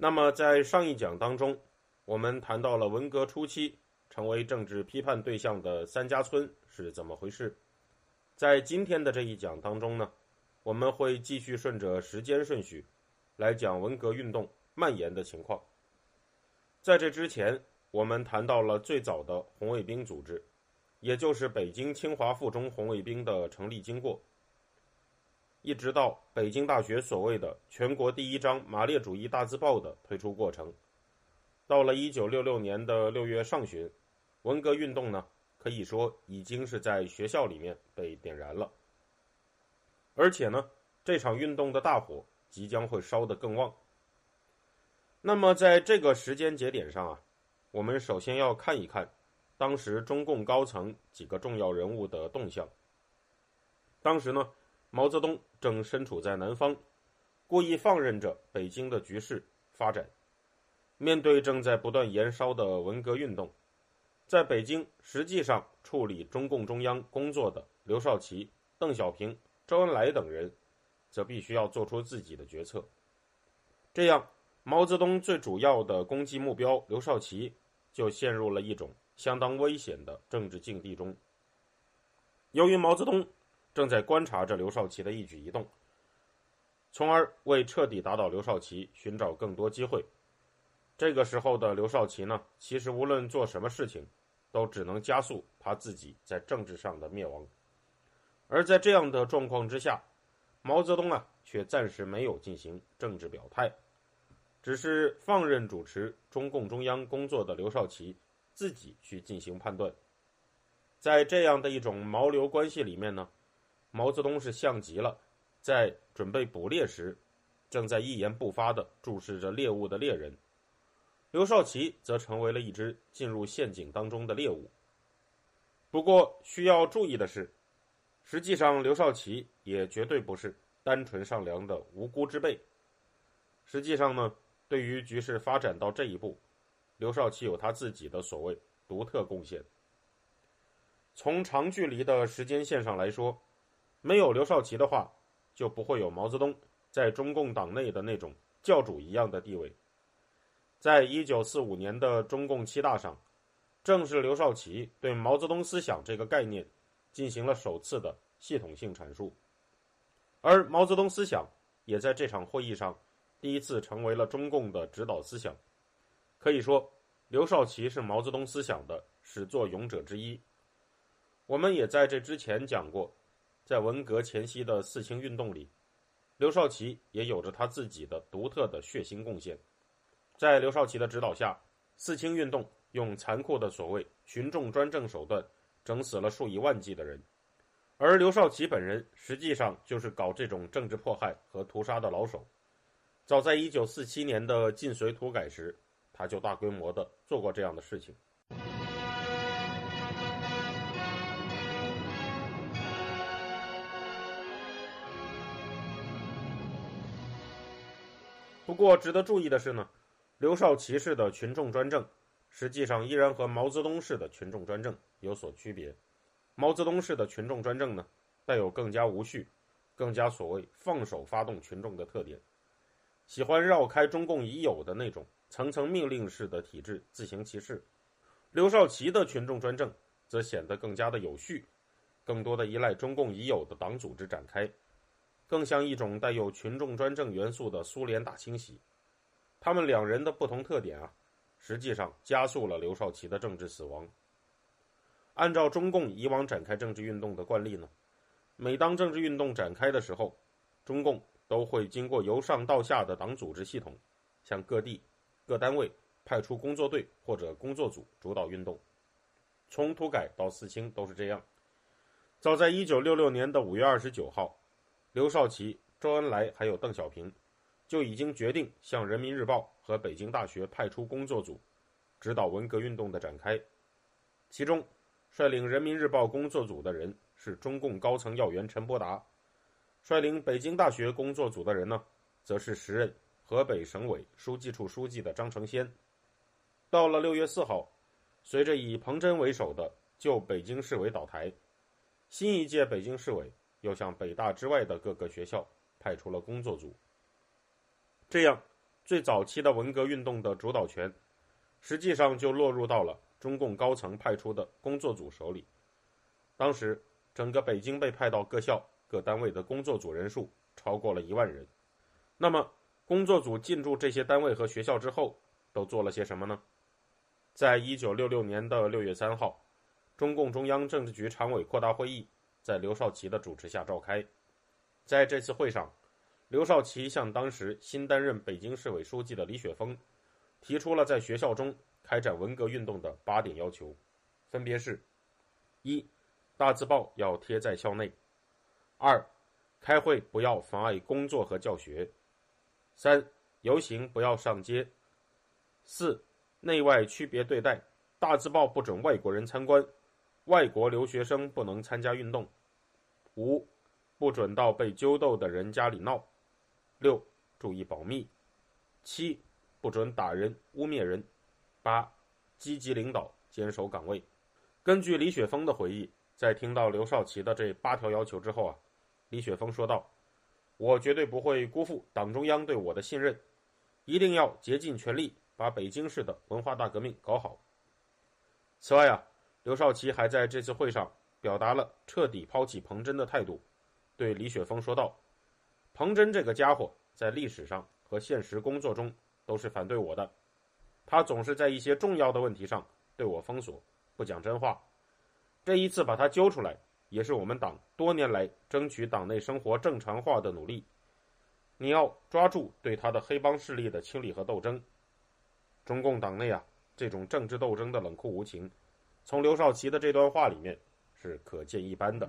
那么，在上一讲当中，我们谈到了文革初期成为政治批判对象的三家村是怎么回事。在今天的这一讲当中呢，我们会继续顺着时间顺序来讲文革运动蔓延的情况。在这之前，我们谈到了最早的红卫兵组织，也就是北京清华附中红卫兵的成立经过。一直到北京大学所谓的全国第一张马列主义大字报的推出过程，到了一九六六年的六月上旬，文革运动呢可以说已经是在学校里面被点燃了，而且呢这场运动的大火即将会烧得更旺。那么在这个时间节点上啊，我们首先要看一看当时中共高层几个重要人物的动向。当时呢。毛泽东正身处在南方，故意放任着北京的局势发展。面对正在不断燃烧的文革运动，在北京实际上处理中共中央工作的刘少奇、邓小平、周恩来等人，则必须要做出自己的决策。这样，毛泽东最主要的攻击目标刘少奇就陷入了一种相当危险的政治境地中。由于毛泽东。正在观察着刘少奇的一举一动，从而为彻底打倒刘少奇寻找更多机会。这个时候的刘少奇呢，其实无论做什么事情，都只能加速他自己在政治上的灭亡。而在这样的状况之下，毛泽东啊，却暂时没有进行政治表态，只是放任主持中共中央工作的刘少奇自己去进行判断。在这样的一种毛刘关系里面呢。毛泽东是像极了在准备捕猎时，正在一言不发的注视着猎物的猎人。刘少奇则成为了一只进入陷阱当中的猎物。不过需要注意的是，实际上刘少奇也绝对不是单纯善良的无辜之辈。实际上呢，对于局势发展到这一步，刘少奇有他自己的所谓独特贡献。从长距离的时间线上来说。没有刘少奇的话，就不会有毛泽东在中共党内的那种教主一样的地位。在一九四五年的中共七大上，正是刘少奇对毛泽东思想这个概念进行了首次的系统性阐述，而毛泽东思想也在这场会议上第一次成为了中共的指导思想。可以说，刘少奇是毛泽东思想的始作俑者之一。我们也在这之前讲过。在文革前夕的四清运动里，刘少奇也有着他自己的独特的血腥贡献。在刘少奇的指导下，四清运动用残酷的所谓“群众专政”手段，整死了数以万计的人。而刘少奇本人实际上就是搞这种政治迫害和屠杀的老手。早在1947年的晋绥土改时，他就大规模的做过这样的事情。不过，值得注意的是呢，刘少奇式的群众专政，实际上依然和毛泽东式的群众专政有所区别。毛泽东式的群众专政呢，带有更加无序、更加所谓放手发动群众的特点，喜欢绕开中共已有的那种层层命令式的体制自行其事。刘少奇的群众专政则显得更加的有序，更多的依赖中共已有的党组织展开。更像一种带有群众专政元素的苏联大清洗，他们两人的不同特点啊，实际上加速了刘少奇的政治死亡。按照中共以往展开政治运动的惯例呢，每当政治运动展开的时候，中共都会经过由上到下的党组织系统，向各地各单位派出工作队或者工作组主导运动。从土改到四清都是这样。早在一九六六年的五月二十九号。刘少奇、周恩来还有邓小平，就已经决定向人民日报和北京大学派出工作组，指导文革运动的展开。其中，率领人民日报工作组的人是中共高层要员陈伯达，率领北京大学工作组的人呢，则是时任河北省委书记处书记的张成先。到了六月四号，随着以彭真为首的旧北京市委倒台，新一届北京市委又向北大之外的各个学校派出了工作组。这样，最早期的文革运动的主导权，实际上就落入到了中共高层派出的工作组手里。当时，整个北京被派到各校各单位的工作组人数超过了一万人。那么，工作组进驻这些单位和学校之后，都做了些什么呢？在一九六六年的六月三号，中共中央政治局常委扩大会议在刘少奇的主持下召开。在这次会上，刘少奇向当时新担任北京市委书记的李雪峰提出了在学校中开展文革运动的八点要求，分别是：一、大字报要贴在校内；二、开会不要妨碍工作和教学；三、游行不要上街；四。内外区别对待，大字报不准外国人参观，外国留学生不能参加运动。五，不准到被揪斗的人家里闹。六，注意保密。七，不准打人、污蔑人。八，积极领导，坚守岗位。根据李雪峰的回忆，在听到刘少奇的这八条要求之后啊，李雪峰说道：“我绝对不会辜负党中央对我的信任，一定要竭尽全力。”把北京市的文化大革命搞好。此外啊，刘少奇还在这次会上表达了彻底抛弃彭真的态度，对李雪峰说道：“彭真这个家伙在历史上和现实工作中都是反对我的，他总是在一些重要的问题上对我封锁，不讲真话。这一次把他揪出来，也是我们党多年来争取党内生活正常化的努力。你要抓住对他的黑帮势力的清理和斗争。”中共党内啊，这种政治斗争的冷酷无情，从刘少奇的这段话里面是可见一斑的。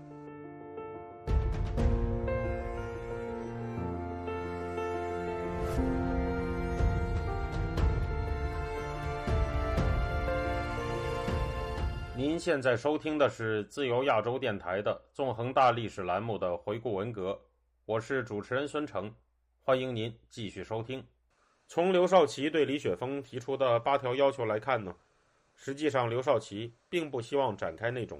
您现在收听的是自由亚洲电台的《纵横大历史》栏目的回顾文革，我是主持人孙成，欢迎您继续收听。从刘少奇对李雪峰提出的八条要求来看呢，实际上刘少奇并不希望展开那种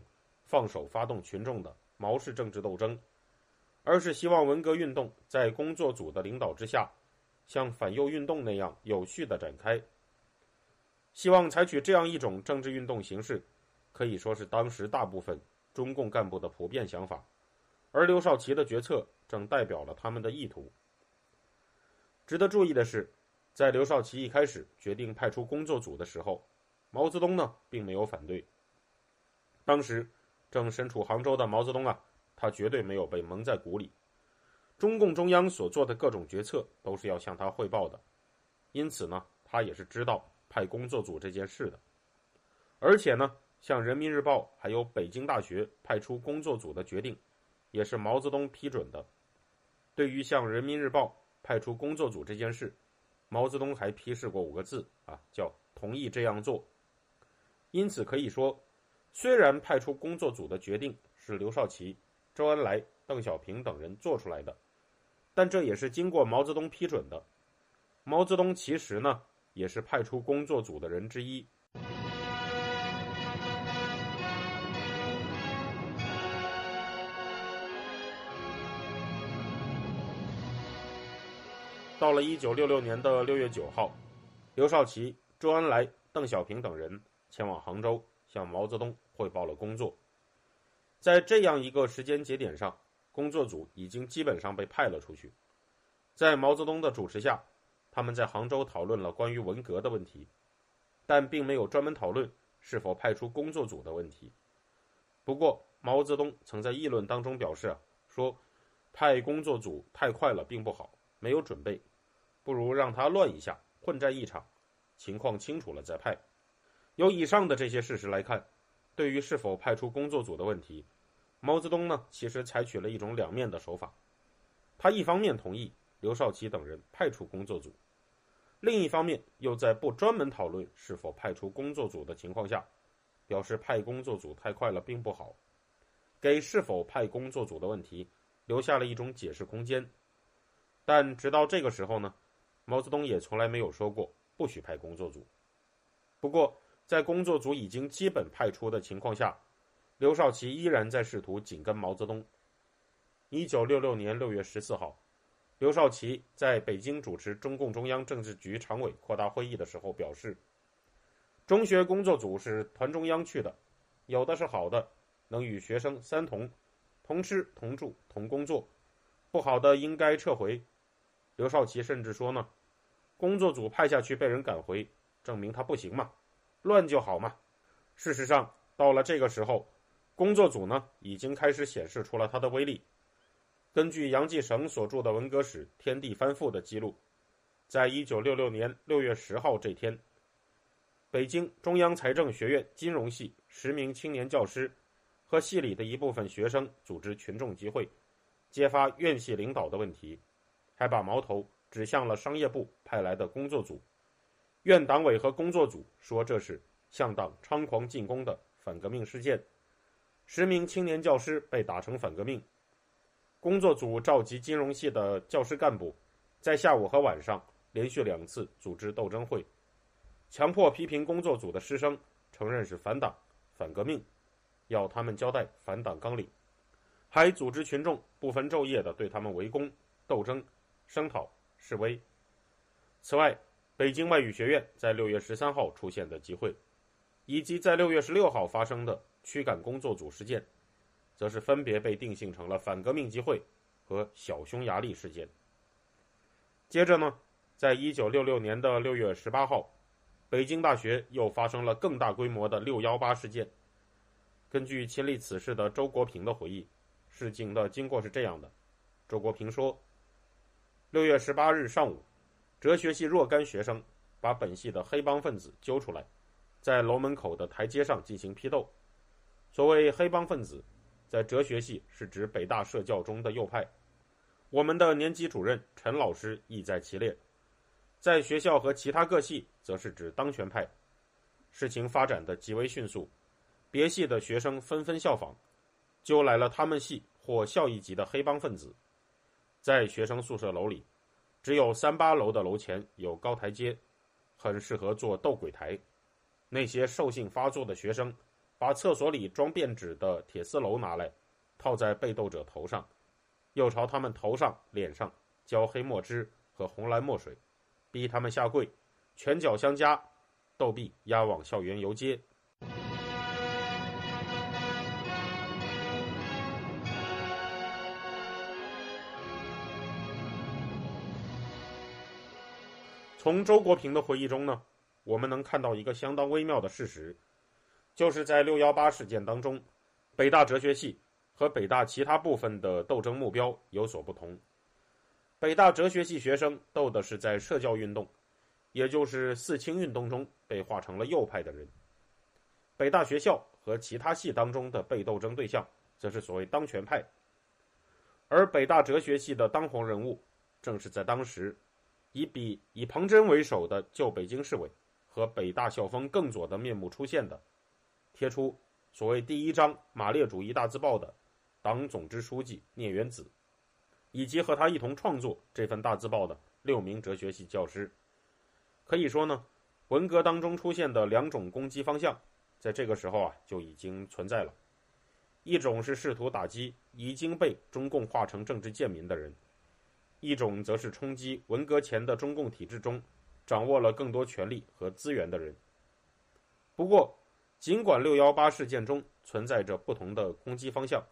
放手发动群众的毛式政治斗争，而是希望文革运动在工作组的领导之下，像反右运动那样有序的展开。希望采取这样一种政治运动形式，可以说是当时大部分中共干部的普遍想法，而刘少奇的决策正代表了他们的意图。值得注意的是。在刘少奇一开始决定派出工作组的时候，毛泽东呢并没有反对。当时正身处杭州的毛泽东啊，他绝对没有被蒙在鼓里。中共中央所做的各种决策都是要向他汇报的，因此呢，他也是知道派工作组这件事的。而且呢，向人民日报还有北京大学派出工作组的决定，也是毛泽东批准的。对于向人民日报派出工作组这件事，毛泽东还批示过五个字啊，叫同意这样做。因此可以说，虽然派出工作组的决定是刘少奇、周恩来、邓小平等人做出来的，但这也是经过毛泽东批准的。毛泽东其实呢，也是派出工作组的人之一。到了一九六六年的六月九号，刘少奇、周恩来、邓小平等人前往杭州，向毛泽东汇报了工作。在这样一个时间节点上，工作组已经基本上被派了出去。在毛泽东的主持下，他们在杭州讨论了关于文革的问题，但并没有专门讨论是否派出工作组的问题。不过，毛泽东曾在议论当中表示，说派工作组太快了，并不好，没有准备。不如让他乱一下，混战一场，情况清楚了再派。由以上的这些事实来看，对于是否派出工作组的问题，毛泽东呢其实采取了一种两面的手法。他一方面同意刘少奇等人派出工作组；另一方面，又在不专门讨论是否派出工作组的情况下，表示派工作组太快了并不好，给是否派工作组的问题留下了一种解释空间。但直到这个时候呢，毛泽东也从来没有说过不许派工作组。不过，在工作组已经基本派出的情况下，刘少奇依然在试图紧跟毛泽东。一九六六年六月十四号，刘少奇在北京主持中共中央政治局常委扩大会议的时候表示：“中学工作组是团中央去的，有的是好的，能与学生三同，同吃同住同工作；不好的应该撤回。”刘少奇甚至说呢：“工作组派下去被人赶回，证明他不行嘛，乱就好嘛。”事实上，到了这个时候，工作组呢已经开始显示出了他的威力。根据杨继绳所著的文革史《天地翻覆》的记录，在一九六六年六月十号这天，北京中央财政学院金融系十名青年教师和系里的一部分学生组织群众集会，揭发院系领导的问题，还把矛头指向了商业部派来的工作组。院党委和工作组说这是向党猖狂进攻的反革命事件，十名青年教师被打成反革命。工作组召集金融系的教师干部，在下午和晚上连续两次组织斗争会，强迫批评工作组的师生承认是反党、反革命，要他们交代反党纲领，还组织群众不分昼夜的对他们围攻、斗争、声讨、示威。此外，北京外语学院在六月十三号出现的集会，以及在六月十六号发生的驱赶工作组事件。则是分别被定性成了反革命集会和小匈牙利事件。接着呢，在一九六六年的六月十八号，北京大学又发生了更大规模的“六幺八”事件。根据亲历此事的周国平的回忆，事情的经过是这样的：周国平说，六月十八日上午，哲学系若干学生把本系的黑帮分子揪出来，在楼门口的台阶上进行批斗。所谓黑帮分子。在哲学系是指北大社教中的右派，我们的年级主任陈老师亦在其列。在学校和其他各系，则是指当权派。事情发展的极为迅速，别系的学生纷纷效仿，揪来了他们系或校一级的黑帮分子。在学生宿舍楼里，只有三八楼的楼前有高台阶，很适合做斗鬼台。那些兽性发作的学生。把厕所里装便纸的铁丝篓拿来，套在被斗者头上，又朝他们头上、脸上浇黑墨汁和红蓝墨水，逼他们下跪，拳脚相加，斗臂押往校园游街。从周国平的回忆中呢，我们能看到一个相当微妙的事实。就是在六幺八事件当中，北大哲学系和北大其他部分的斗争目标有所不同。北大哲学系学生斗的是在社教运动，也就是四清运动中被划成了右派的人；北大学校和其他系当中的被斗争对象，则是所谓当权派。而北大哲学系的当红人物，正是在当时以比以彭真为首的旧北京市委和北大校风更左的面目出现的。贴出所谓第一章马列主义大字报的党总支书记聂元子，以及和他一同创作这份大字报的六名哲学系教师，可以说呢，文革当中出现的两种攻击方向，在这个时候啊就已经存在了。一种是试图打击已经被中共化成政治贱民的人，一种则是冲击文革前的中共体制中掌握了更多权力和资源的人。不过，尽管六幺八事件中存在着不同的攻击方向，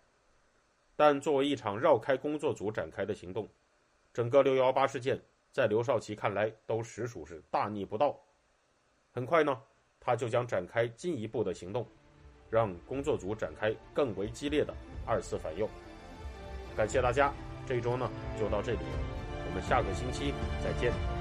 但作为一场绕开工作组展开的行动，整个六幺八事件在刘少奇看来都实属是大逆不道。很快呢，他就将展开进一步的行动，让工作组展开更为激烈的二次反右。感谢大家，这一周呢就到这里，我们下个星期再见。